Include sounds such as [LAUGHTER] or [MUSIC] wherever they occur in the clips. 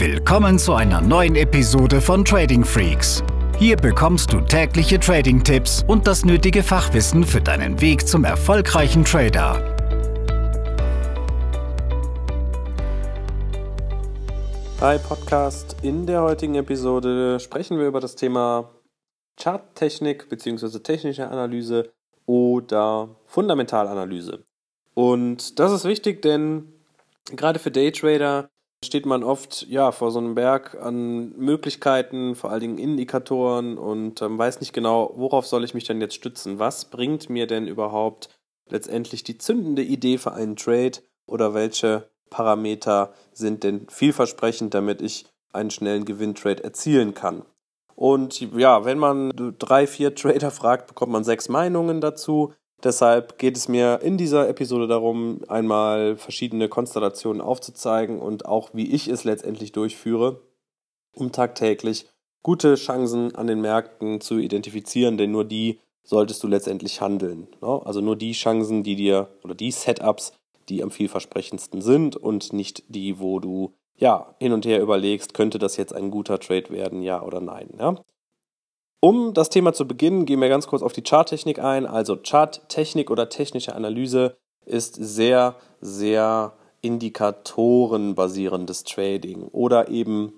Willkommen zu einer neuen Episode von Trading Freaks. Hier bekommst du tägliche Trading-Tipps und das nötige Fachwissen für deinen Weg zum erfolgreichen Trader. Hi Podcast. In der heutigen Episode sprechen wir über das Thema Charttechnik bzw. technische Analyse oder Fundamentalanalyse. Und das ist wichtig, denn gerade für Daytrader steht man oft ja vor so einem Berg an Möglichkeiten, vor allen Dingen Indikatoren und ähm, weiß nicht genau, worauf soll ich mich denn jetzt stützen? Was bringt mir denn überhaupt letztendlich die zündende Idee für einen Trade oder welche Parameter sind denn vielversprechend, damit ich einen schnellen Gewinntrade erzielen kann? Und ja, wenn man drei, vier Trader fragt, bekommt man sechs Meinungen dazu. Deshalb geht es mir in dieser Episode darum, einmal verschiedene Konstellationen aufzuzeigen und auch wie ich es letztendlich durchführe, um tagtäglich gute Chancen an den Märkten zu identifizieren, denn nur die solltest du letztendlich handeln. Ne? Also nur die Chancen, die dir oder die Setups, die am vielversprechendsten sind und nicht die, wo du ja hin und her überlegst, könnte das jetzt ein guter Trade werden, ja oder nein. Ja? Um das Thema zu beginnen, gehen wir ganz kurz auf die Charttechnik ein. Also Charttechnik oder technische Analyse ist sehr, sehr indikatorenbasierendes Trading oder eben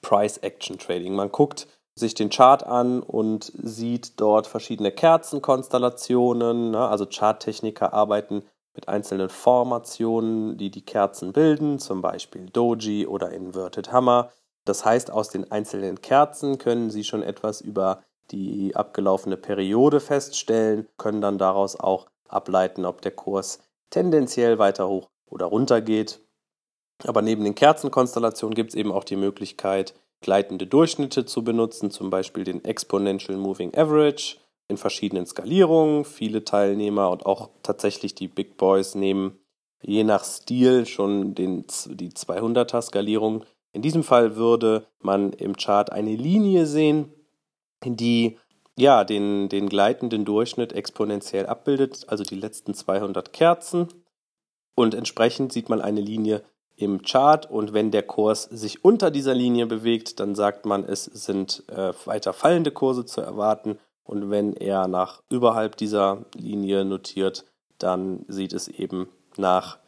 Price Action Trading. Man guckt sich den Chart an und sieht dort verschiedene Kerzenkonstellationen. Ne? Also Charttechniker arbeiten mit einzelnen Formationen, die die Kerzen bilden, zum Beispiel Doji oder Inverted Hammer. Das heißt, aus den einzelnen Kerzen können Sie schon etwas über die abgelaufene Periode feststellen, können dann daraus auch ableiten, ob der Kurs tendenziell weiter hoch oder runter geht. Aber neben den Kerzenkonstellationen gibt es eben auch die Möglichkeit, gleitende Durchschnitte zu benutzen, zum Beispiel den Exponential Moving Average in verschiedenen Skalierungen. Viele Teilnehmer und auch tatsächlich die Big Boys nehmen je nach Stil schon den, die 200er Skalierung in diesem Fall würde man im Chart eine Linie sehen, die ja, den, den gleitenden Durchschnitt exponentiell abbildet, also die letzten 200 Kerzen. Und entsprechend sieht man eine Linie im Chart und wenn der Kurs sich unter dieser Linie bewegt, dann sagt man, es sind äh, weiter fallende Kurse zu erwarten und wenn er nach überhalb dieser Linie notiert, dann sieht es eben nach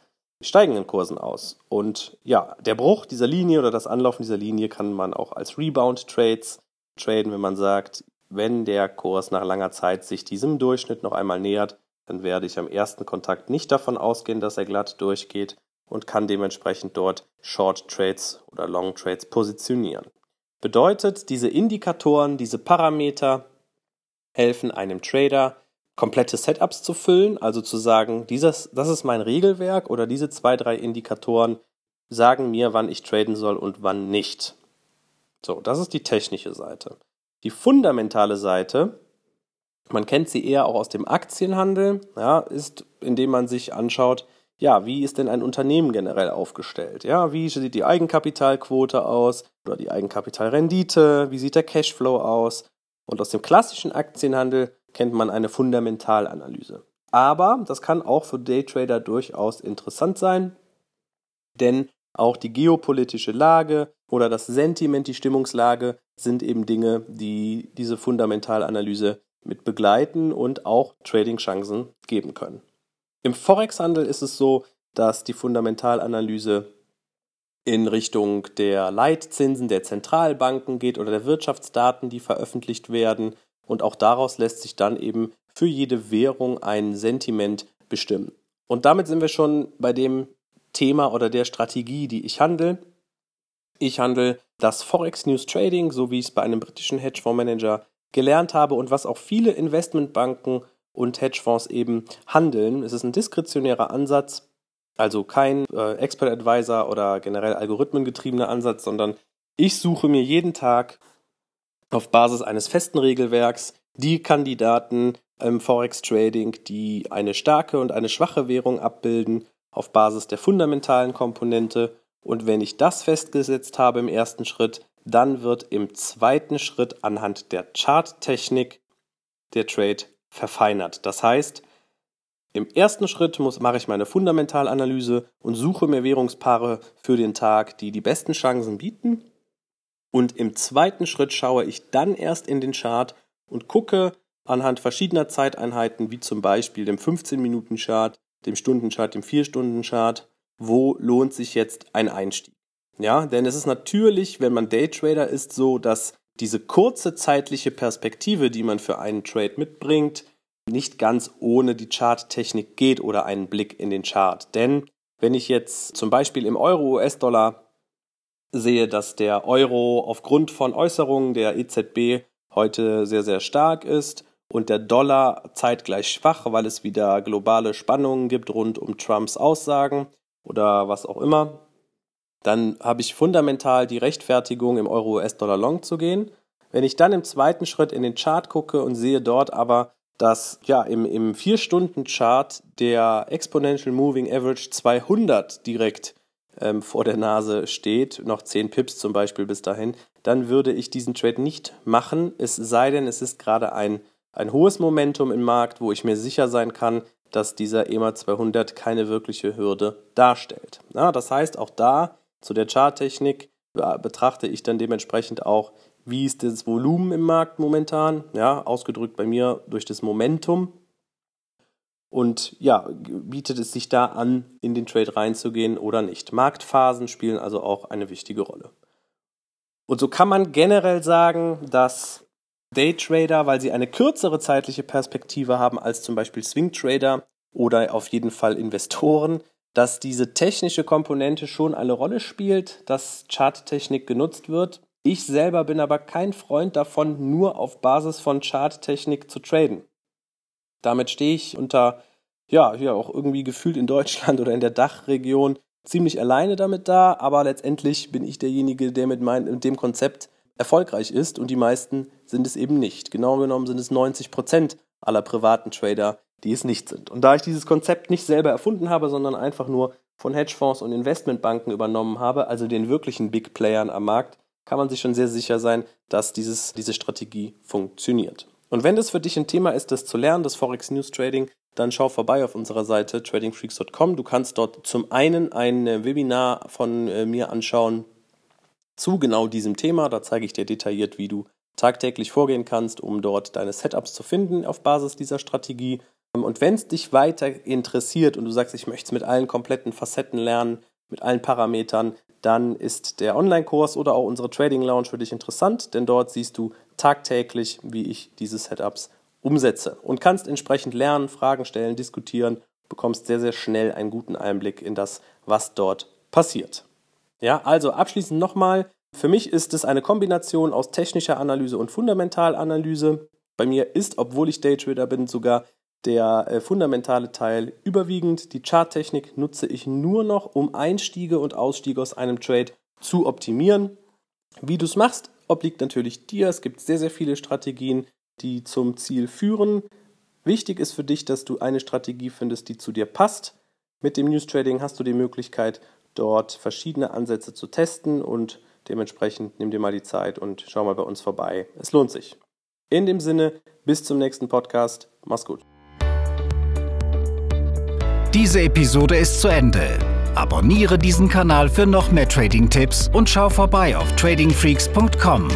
steigenden Kursen aus. Und ja, der Bruch dieser Linie oder das Anlaufen dieser Linie kann man auch als Rebound-Trades traden, wenn man sagt, wenn der Kurs nach langer Zeit sich diesem Durchschnitt noch einmal nähert, dann werde ich am ersten Kontakt nicht davon ausgehen, dass er glatt durchgeht und kann dementsprechend dort Short Trades oder Long Trades positionieren. Bedeutet, diese Indikatoren, diese Parameter helfen einem Trader, komplette Setups zu füllen, also zu sagen, dieses, das ist mein Regelwerk oder diese zwei, drei Indikatoren sagen mir, wann ich traden soll und wann nicht. So, das ist die technische Seite. Die fundamentale Seite, man kennt sie eher auch aus dem Aktienhandel, ja, ist, indem man sich anschaut, ja, wie ist denn ein Unternehmen generell aufgestellt? Ja, wie sieht die Eigenkapitalquote aus oder die Eigenkapitalrendite? Wie sieht der Cashflow aus? Und aus dem klassischen Aktienhandel kennt man eine Fundamentalanalyse. Aber das kann auch für Daytrader durchaus interessant sein, denn auch die geopolitische Lage oder das Sentiment, die Stimmungslage sind eben Dinge, die diese Fundamentalanalyse mit begleiten und auch Trading-Chancen geben können. Im Forex-Handel ist es so, dass die Fundamentalanalyse in Richtung der Leitzinsen der Zentralbanken geht oder der Wirtschaftsdaten, die veröffentlicht werden und auch daraus lässt sich dann eben für jede Währung ein Sentiment bestimmen. Und damit sind wir schon bei dem Thema oder der Strategie, die ich handle. Ich handle das Forex News Trading, so wie ich es bei einem britischen Hedgefondsmanager gelernt habe und was auch viele Investmentbanken und Hedgefonds eben handeln. Es ist ein diskretionärer Ansatz, also kein äh, Expert Advisor oder generell algorithmengetriebener Ansatz, sondern ich suche mir jeden Tag auf Basis eines festen Regelwerks die Kandidaten im Forex Trading, die eine starke und eine schwache Währung abbilden, auf Basis der fundamentalen Komponente. Und wenn ich das festgesetzt habe im ersten Schritt, dann wird im zweiten Schritt anhand der Charttechnik der Trade verfeinert. Das heißt, Im ersten Schritt muss, mache ich meine Fundamentalanalyse und suche mir Währungspaare für den Tag, die die besten Chancen bieten. Und im zweiten Schritt schaue ich dann erst in den Chart und gucke anhand verschiedener Zeiteinheiten, wie zum Beispiel dem 15-Minuten-Chart, dem Stundenchart, dem 4-Stunden-Chart, wo lohnt sich jetzt ein Einstieg. Ja, denn es ist natürlich, wenn man Daytrader ist, so, dass diese kurze zeitliche Perspektive, die man für einen Trade mitbringt, nicht ganz ohne die Charttechnik geht oder einen Blick in den Chart. Denn wenn ich jetzt zum Beispiel im Euro-US-Dollar sehe, dass der Euro aufgrund von Äußerungen der EZB heute sehr, sehr stark ist und der Dollar zeitgleich schwach, weil es wieder globale Spannungen gibt rund um Trumps Aussagen oder was auch immer, dann habe ich fundamental die Rechtfertigung, im Euro-US-Dollar Long zu gehen. Wenn ich dann im zweiten Schritt in den Chart gucke und sehe dort aber, dass ja im, im 4-Stunden-Chart der Exponential Moving Average 200 direkt ähm, vor der Nase steht, noch 10 Pips zum Beispiel bis dahin, dann würde ich diesen Trade nicht machen, es sei denn, es ist gerade ein, ein hohes Momentum im Markt, wo ich mir sicher sein kann, dass dieser EMA 200 keine wirkliche Hürde darstellt. Ja, das heißt, auch da zu der Charttechnik betrachte ich dann dementsprechend auch, wie ist das Volumen im Markt momentan, ja, ausgedrückt bei mir durch das Momentum. Und ja, bietet es sich da an, in den Trade reinzugehen oder nicht. Marktphasen spielen also auch eine wichtige Rolle. Und so kann man generell sagen, dass Daytrader, weil sie eine kürzere zeitliche Perspektive haben als zum Beispiel Swingtrader oder auf jeden Fall Investoren, dass diese technische Komponente schon eine Rolle spielt, dass Charttechnik genutzt wird. Ich selber bin aber kein Freund davon, nur auf Basis von Charttechnik zu traden. Damit stehe ich unter, ja, hier auch irgendwie gefühlt in Deutschland [LAUGHS] oder in der Dachregion ziemlich alleine damit da, aber letztendlich bin ich derjenige, der mit, mein, mit dem Konzept erfolgreich ist und die meisten sind es eben nicht. Genau genommen sind es 90 Prozent aller privaten Trader, die es nicht sind. Und da ich dieses Konzept nicht selber erfunden habe, sondern einfach nur von Hedgefonds und Investmentbanken übernommen habe, also den wirklichen Big Playern am Markt, kann man sich schon sehr sicher sein, dass dieses, diese Strategie funktioniert. Und wenn das für dich ein Thema ist, das zu lernen, das Forex News Trading, dann schau vorbei auf unserer Seite tradingfreaks.com. Du kannst dort zum einen ein Webinar von äh, mir anschauen zu genau diesem Thema. Da zeige ich dir detailliert, wie du tagtäglich vorgehen kannst, um dort deine Setups zu finden auf Basis dieser Strategie. Und wenn es dich weiter interessiert und du sagst, ich möchte es mit allen kompletten Facetten lernen, mit allen Parametern, dann ist der Online-Kurs oder auch unsere Trading Lounge für dich interessant, denn dort siehst du tagtäglich, wie ich diese Setups umsetze und kannst entsprechend lernen, Fragen stellen, diskutieren, bekommst sehr, sehr schnell einen guten Einblick in das, was dort passiert. Ja, also abschließend nochmal, für mich ist es eine Kombination aus technischer Analyse und Fundamentalanalyse. Bei mir ist, obwohl ich Daytrader bin, sogar der äh, fundamentale Teil überwiegend. Die Charttechnik nutze ich nur noch, um Einstiege und Ausstiege aus einem Trade zu optimieren. Wie du es machst, obliegt natürlich dir. Es gibt sehr, sehr viele Strategien, die zum Ziel führen. Wichtig ist für dich, dass du eine Strategie findest, die zu dir passt. Mit dem News Trading hast du die Möglichkeit, dort verschiedene Ansätze zu testen und dementsprechend nimm dir mal die Zeit und schau mal bei uns vorbei. Es lohnt sich. In dem Sinne, bis zum nächsten Podcast. Mach's gut. Diese Episode ist zu Ende. Abonniere diesen Kanal für noch mehr Trading-Tipps und schau vorbei auf tradingfreaks.com.